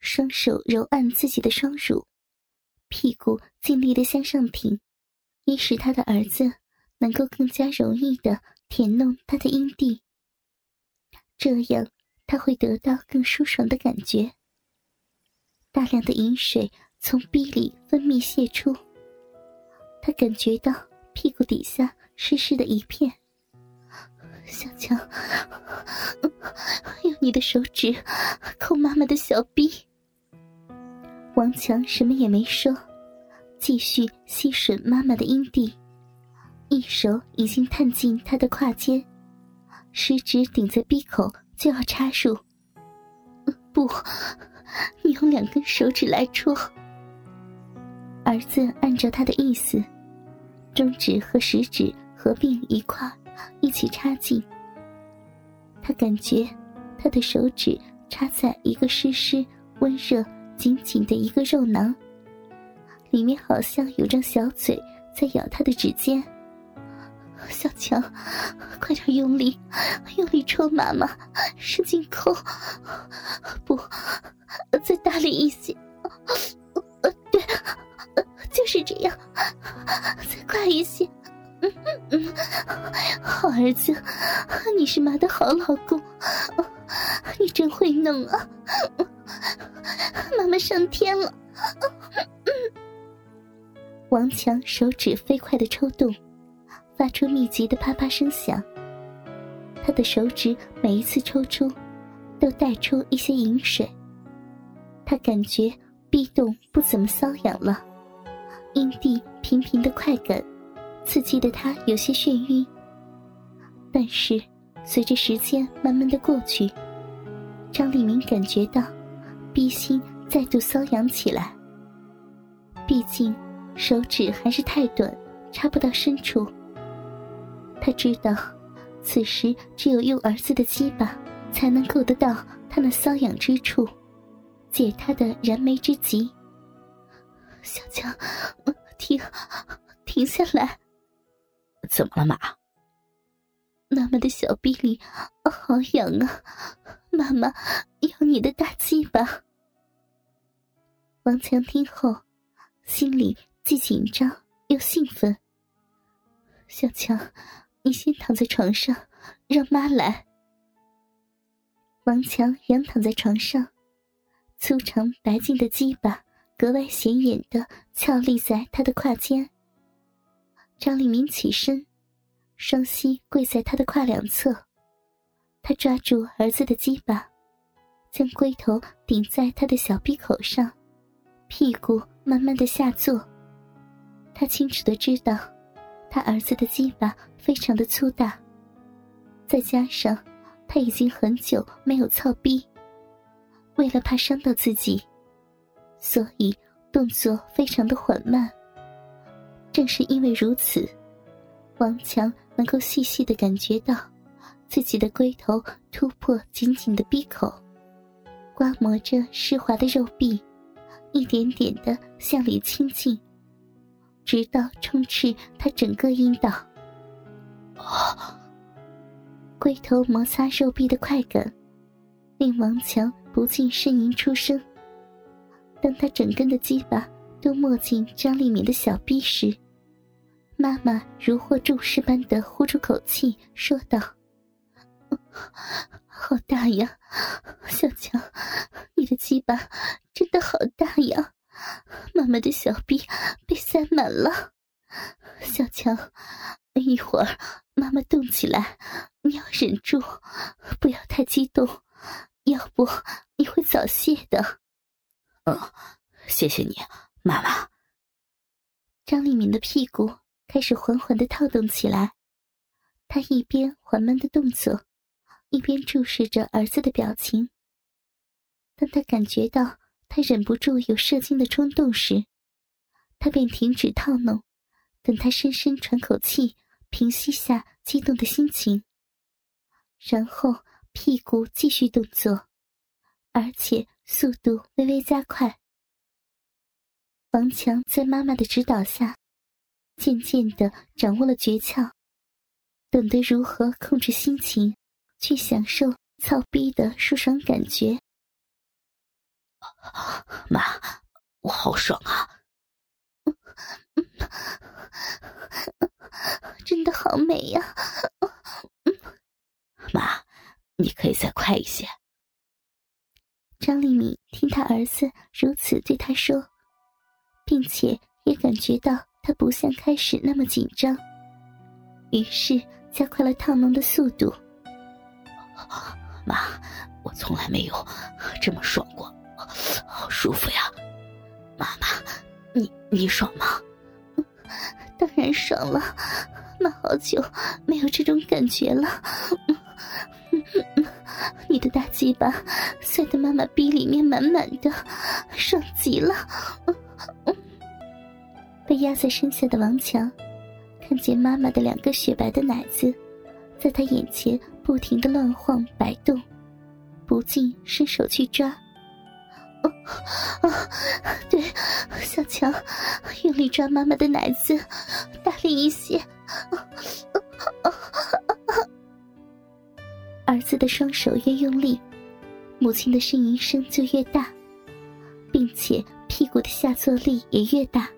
双手揉按自己的双乳，屁股尽力的向上挺，以使他的儿子能够更加容易的舔弄他的阴蒂。这样他会得到更舒爽的感觉。大量的饮水从逼里分泌泄出，他感觉到屁股底下湿湿的一片。小强，用你的手指 抠妈妈的小臂。王强什么也没说，继续吸吮妈妈的阴蒂，一手已经探进她的胯间，食指顶在鼻口就要插入。不，你用两根手指来戳。儿子按照他的意思，中指和食指合并一块。一起插进，他感觉他的手指插在一个湿湿、温热、紧紧的一个肉囊，里面好像有张小嘴在咬他的指尖。小强，快点用力，用力抽妈妈，使劲抠，不，再大力一些，对，就是这样，再快一些。嗯嗯嗯，好儿子，你是妈的好老公，你真会弄啊！妈妈上天了。王强手指飞快的抽动，发出密集的啪啪声响。他的手指每一次抽出，都带出一些饮水。他感觉壁洞不怎么瘙痒了，阴蒂频频的快感。刺激的他有些眩晕，但是随着时间慢慢的过去，张立明感觉到逼心再度瘙痒起来。毕竟手指还是太短，插不到深处。他知道，此时只有用儿子的鸡巴才能够得到他那瘙痒之处，解他的燃眉之急。小强，停，停下来。怎么了，妈？妈妈的小臂里好痒啊！妈妈要你的大鸡巴。王强听后，心里既紧张又兴奋。小强，你先躺在床上，让妈来。王强仰躺在床上，粗长白净的鸡巴格外显眼的翘立在他的胯间。张立明起身，双膝跪在他的胯两侧，他抓住儿子的鸡巴，将龟头顶在他的小臂口上，屁股慢慢的下坐。他清楚的知道，他儿子的鸡巴非常的粗大，再加上他已经很久没有操逼，为了怕伤到自己，所以动作非常的缓慢。正是因为如此，王强能够细细的感觉到自己的龟头突破紧紧的闭口，刮磨着湿滑的肉壁，一点点的向里倾进，直到充斥他整个阴道。龟头摩擦肉壁的快感，令王强不禁呻吟出声。当他整根的鸡巴。都没进张丽敏的小臂时，妈妈如获重视般的呼出口气，说道：“好大呀，小强，你的鸡巴真的好大呀！妈妈的小臂被塞满了。小强，一会儿妈妈动起来，你要忍住，不要太激动，要不你会早泄的。”“嗯，谢谢你。”妈妈，张立敏的屁股开始缓缓的跳动起来。他一边缓慢的动作，一边注视着儿子的表情。当他感觉到他忍不住有射精的冲动时，他便停止套弄，等他深深喘口气，平息下激动的心情，然后屁股继续动作，而且速度微微加快。王强在妈妈的指导下，渐渐的掌握了诀窍。懂得如何控制心情，去享受操逼的舒爽感觉。妈，我好爽啊！真的好美呀！妈，你可以再快一些。张丽敏听他儿子如此对他说，并且也感觉到他不像开始那么紧张，于是加快了烫弄的速度。妈，我从来没有这么爽过，好舒服呀！妈妈，你你爽吗？当然爽了，妈好久没有这种感觉了。你的大鸡巴塞得妈妈逼里面满满的，爽极了。被压在身下的王强，看见妈妈的两个雪白的奶子，在他眼前不停的乱晃摆动，不禁伸手去抓。啊，对，小强，用力抓妈妈的奶子，大力一些。儿子的双手越用力，母亲的呻吟声就越大，并且屁股的下坐力也越大。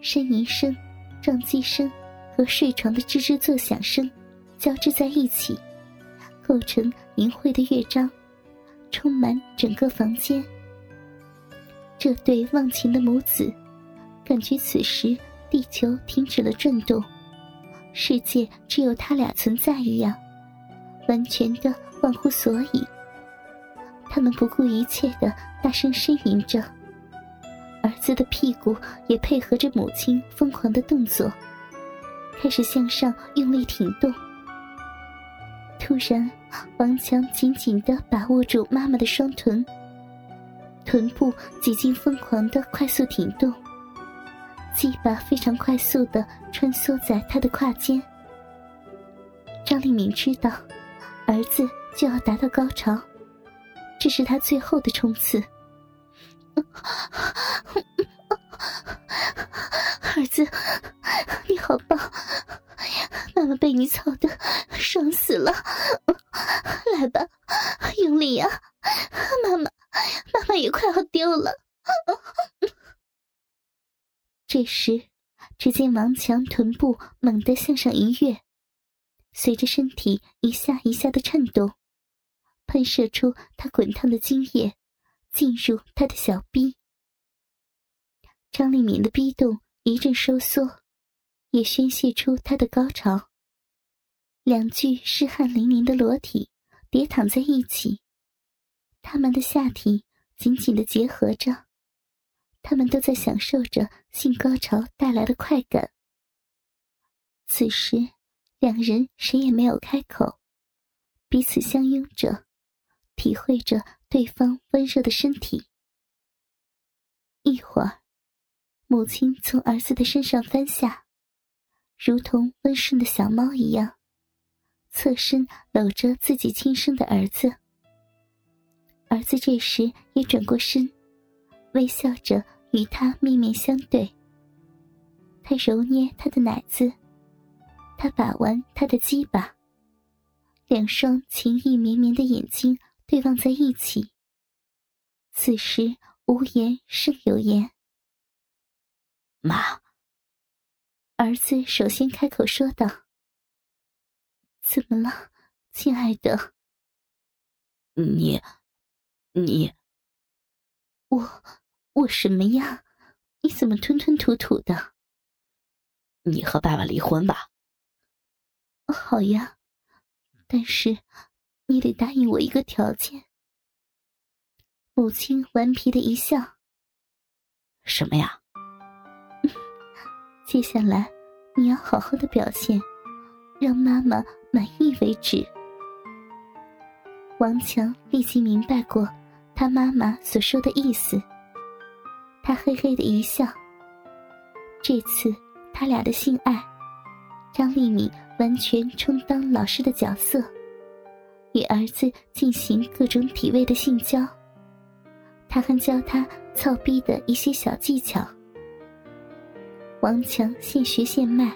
呻吟声、撞击声和睡床的吱吱作响声交织在一起，构成淫秽的乐章，充满整个房间。这对忘情的母子，感觉此时地球停止了转动，世界只有他俩存在一样。完全的忘乎所以，他们不顾一切的大声呻吟着，儿子的屁股也配合着母亲疯狂的动作，开始向上用力挺动。突然，王强紧紧的把握住妈妈的双臀，臀部几近疯狂的快速挺动，鸡巴非常快速的穿梭在他的胯间。张立敏知道。儿子就要达到高潮，这是他最后的冲刺。儿子，你好棒！妈妈被你操的爽死了！来吧，用力呀！妈妈，妈妈也快要丢了。这时，只见王强臀部猛地向上一跃。随着身体一下一下的颤动，喷射出他滚烫的精液，进入他的小逼。张丽敏的逼洞一阵收缩，也宣泄出他的高潮。两具湿汗淋淋的裸体叠躺在一起，他们的下体紧紧的结合着，他们都在享受着性高潮带来的快感。此时。两人谁也没有开口，彼此相拥着，体会着对方温热的身体。一会儿，母亲从儿子的身上翻下，如同温顺的小猫一样，侧身搂着自己亲生的儿子。儿子这时也转过身，微笑着与他面面相对。他揉捏他的奶子。他把玩他的鸡巴，两双情意绵绵的眼睛对望在一起。此时无言胜有言。妈，儿子首先开口说道：“怎么了，亲爱的？你，你，我，我什么呀？你怎么吞吞吐吐的？你和爸爸离婚吧。”好呀，但是你得答应我一个条件。母亲顽皮的一笑：“什么呀？”接下来你要好好的表现，让妈妈满意为止。王强立即明白过他妈妈所说的意思，他嘿嘿的一笑。这次他俩的性爱，张丽敏。完全充当老师的角色，与儿子进行各种体位的性交。他还教他操逼的一些小技巧。王强现学现卖，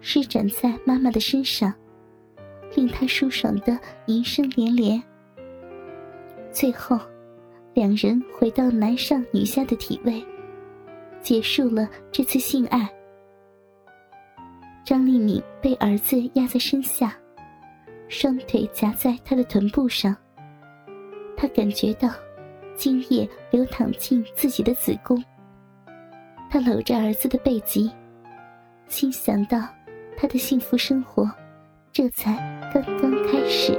施展在妈妈的身上，令她舒爽的吟声连连。最后，两人回到男上女下的体位，结束了这次性爱。张丽敏被儿子压在身下，双腿夹在他的臀部上。她感觉到精液流淌进自己的子宫。他搂着儿子的背脊，心想到他的幸福生活这才刚刚开始。